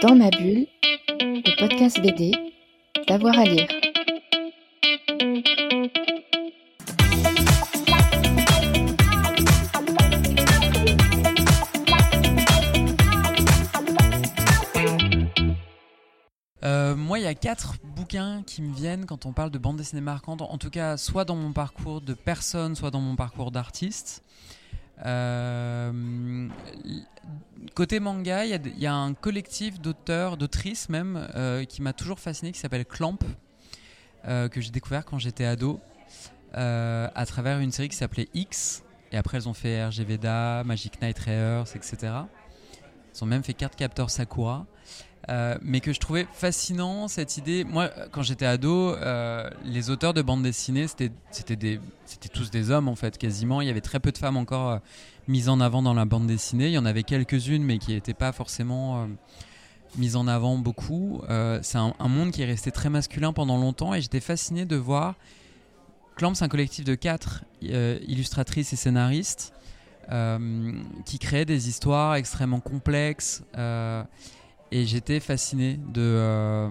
Dans ma bulle, le podcast BD, d'avoir à lire. Euh, moi, il y a quatre bouquins qui me viennent quand on parle de bande dessinée marquante, en tout cas, soit dans mon parcours de personne, soit dans mon parcours d'artiste. Euh, côté manga, il y, y, a un collectif d'auteurs, d'autrices même, euh, qui m'a toujours fasciné, qui s'appelle Clamp, euh, que j'ai découvert quand j'étais ado, à travers une série qui s'appelait X. Et après, elles ont fait RG Veda, Magic Knight Rares, etc. Ils ont même fait Card Captor Sakura. Euh, mais que je trouvais fascinant cette idée. Moi, quand j'étais ado, euh, les auteurs de bande dessinée, c'était tous des hommes en fait, quasiment. Il y avait très peu de femmes encore euh, mises en avant dans la bande dessinée. Il y en avait quelques-unes, mais qui n'étaient pas forcément mises en avant beaucoup. C'est un, un, monde qui est resté très masculin pendant longtemps, et j'étais fasciné de voir. Clamp, c'est un collectif de quatre illustratrices et scénaristes qui créent des histoires extrêmement complexes et j'étais fasciné de, euh,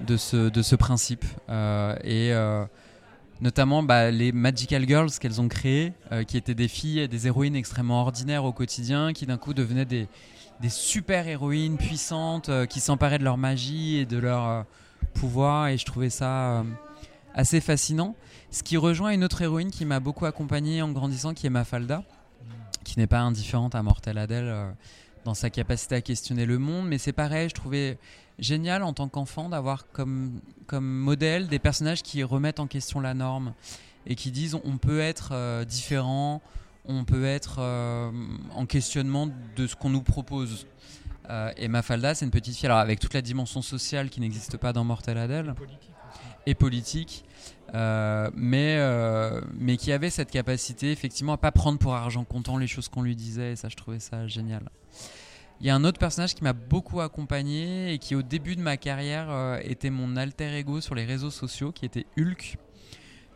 de, ce, de ce principe. Euh, et euh, notamment bah, les Magical Girls qu'elles ont créées, qui étaient des filles, des héroïnes extrêmement ordinaires au quotidien, qui d'un coup devenaient des, des super héroïnes puissantes, qui s'emparaient de leur magie et de leur euh, pouvoir. Et je trouvais ça assez fascinant. Ce qui rejoint une autre héroïne qui m'a beaucoup accompagné en grandissant, qui est Mafalda, qui n'est pas indifférente à Mortel Adèle dans sa capacité à questionner le monde. Mais c'est pareil, je trouvais génial en tant qu'enfant d'avoir comme, comme modèle des personnages qui remettent en question la norme et qui disent on peut être euh, différent, on peut être euh, en questionnement de ce qu'on nous propose. Euh, et Mafalda, c'est une petite fille, alors avec toute la dimension sociale qui n'existe pas dans Mortel Adèle, et politique, euh, mais, euh, mais qui avait cette capacité effectivement à pas prendre pour argent comptant les choses qu'on lui disait, et ça je trouvais ça génial. Il y a un autre personnage qui m'a beaucoup accompagné et qui au début de ma carrière euh, était mon alter ego sur les réseaux sociaux, qui était Hulk.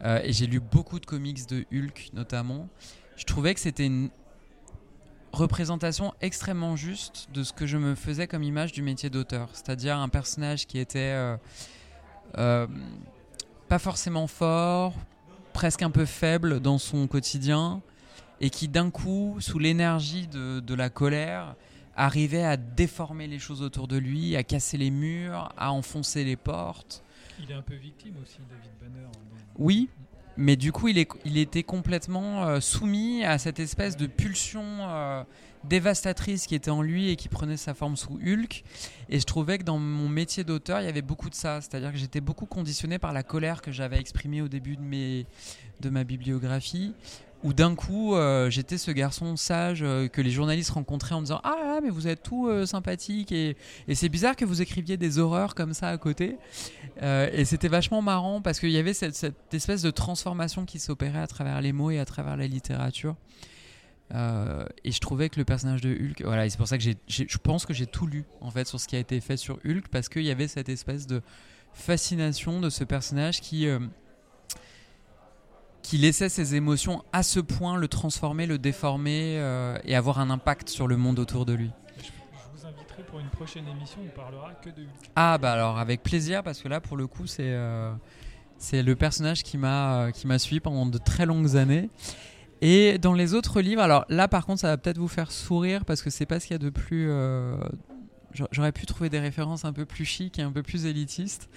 Euh, et j'ai lu beaucoup de comics de Hulk notamment. Je trouvais que c'était une représentation extrêmement juste de ce que je me faisais comme image du métier d'auteur. C'est-à-dire un personnage qui était euh, euh, pas forcément fort, presque un peu faible dans son quotidien, et qui d'un coup, sous l'énergie de, de, la colère, arrivait à déformer les choses autour de lui, à casser les murs, à enfoncer les portes. Il est un peu victime aussi, David Banner. Oui, mais du coup, il, était complètement euh, soumis à cette espèce de pulsion euh, dévastatrice qui était en lui et qui prenait sa forme sous Hulk. Et je trouvais que dans mon métier d'auteur, il y avait beaucoup de ça. C'est-à-dire que j'étais beaucoup conditionné par la colère que j'avais exprimée au début de, mes, de ma bibliographie. Où d'un coup, euh, j'étais ce garçon sage euh, que les journalistes rencontraient en disant Ah, mais vous êtes tout euh, sympathique et, et c'est bizarre que vous écriviez des horreurs comme ça à côté. Et c'était vachement marrant parce qu'il y avait cette, espèce de transformation qui s'opérait à travers les mots et à travers la littérature. Euh, et je trouvais que le personnage de Hulk, voilà, c'est pour ça que je pense que j'ai tout lu en fait sur ce qui a été fait sur Hulk parce qu'il y avait cette espèce de fascination de ce personnage qui euh, qui laissait ses émotions à ce point le transformer, le déformer euh, et avoir un impact sur le monde autour de lui. Je, je, vous inviterai pour une prochaine émission, on parlera que de Hulk. Ah bah alors avec plaisir parce que là pour le coup c'est c'est le personnage qui m'a qui m'a suivi pendant de très longues années. Et dans les autres livres, alors là par contre ça va peut-être vous faire sourire parce que c'est pas ce qu'il y a de plus euh, J'aurais pu trouver des références un peu plus chic et un peu plus élitistes.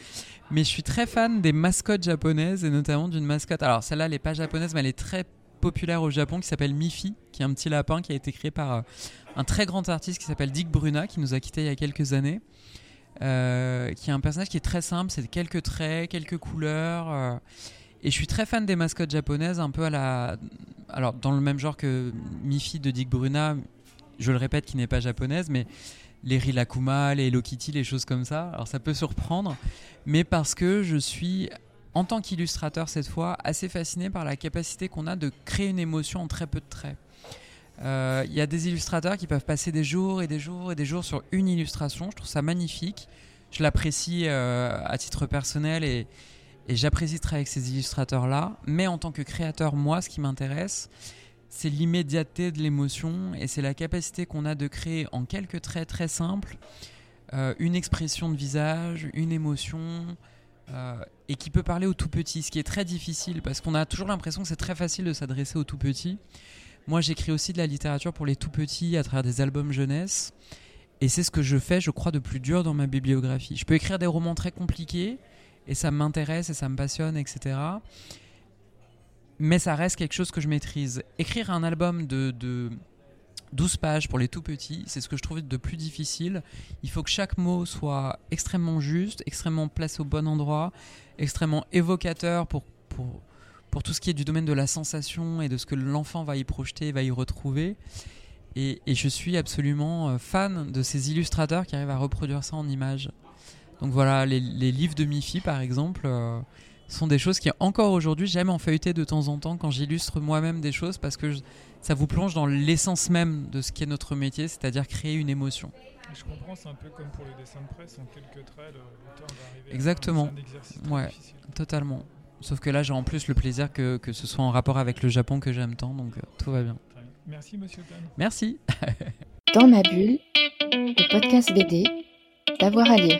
Mais je suis très fan des mascottes japonaises et notamment d'une mascotte. Alors celle-là, elle n'est pas japonaise, mais elle est très populaire au Japon qui s'appelle Miffy, qui est un petit lapin qui a été créé par euh, un très grand artiste qui s'appelle Dick Bruna, qui nous a quittés il y a quelques années. Euh, qui est un personnage qui est très simple, c'est quelques traits, quelques couleurs. Et je suis très fan des mascottes japonaises, un peu à la. Alors, dans le même genre que Miffy de Dick Bruna, je le répète, qui n'est pas japonaise, mais les Rilakuma, les Hello Kitty, les choses comme ça. Alors ça peut surprendre, mais parce que je suis, en tant qu'illustrateur cette fois, assez fasciné par la capacité qu'on a de créer une émotion en très peu de traits. Il euh, y a des illustrateurs qui peuvent passer des jours et des jours et des jours sur une illustration. Je trouve ça magnifique. Je l'apprécie euh, à titre personnel et, et j'apprécie travailler avec ces illustrateurs-là. Mais en tant que créateur, moi, ce qui m'intéresse, c'est l'immédiateté de l'émotion et c'est la capacité qu'on a de créer en quelques traits très simples euh, une expression de visage, une émotion, euh, et qui peut parler au tout petit, ce qui est très difficile parce qu'on a toujours l'impression que c'est très facile de s'adresser aux tout petits. Moi, j'écris aussi de la littérature pour les tout petits à travers des albums jeunesse, et c'est ce que je fais, je crois, de plus dur dans ma bibliographie. Je peux écrire des romans très compliqués, et ça m'intéresse et ça me passionne, etc mais ça reste quelque chose que je maîtrise. Écrire un album de, 12 pages pour les tout petits, c'est ce que je trouve de plus difficile. Il faut que chaque mot soit extrêmement juste, extrêmement placé au bon endroit, extrêmement évocateur pour tout ce qui est du domaine de la sensation et de ce que l'enfant va y projeter, va y retrouver. Et, je suis absolument euh, fan de ces illustrateurs qui arrivent à reproduire ça en images. Donc voilà, les, livres de Mifi par exemple. Euh, sont des choses qui encore aujourd'hui j'aime en feuilleter de temps en temps quand j'illustre moi-même des choses parce que ça vous plonge dans l'essence même de ce qui est notre métier, c'est-à-dire créer une émotion. Je comprends, c'est un peu comme pour le dessin de presse, en quelques traits, l'auteur va arriver Exactement. à un exercice ouais, totalement. Sauf que là, j'ai en plus le plaisir que, que, ce soit en rapport avec le Japon que j'aime tant, donc euh, tout va bien. Merci, monsieur Tan. Merci. Dans ma bulle, le podcast BD, d'avoir à lire.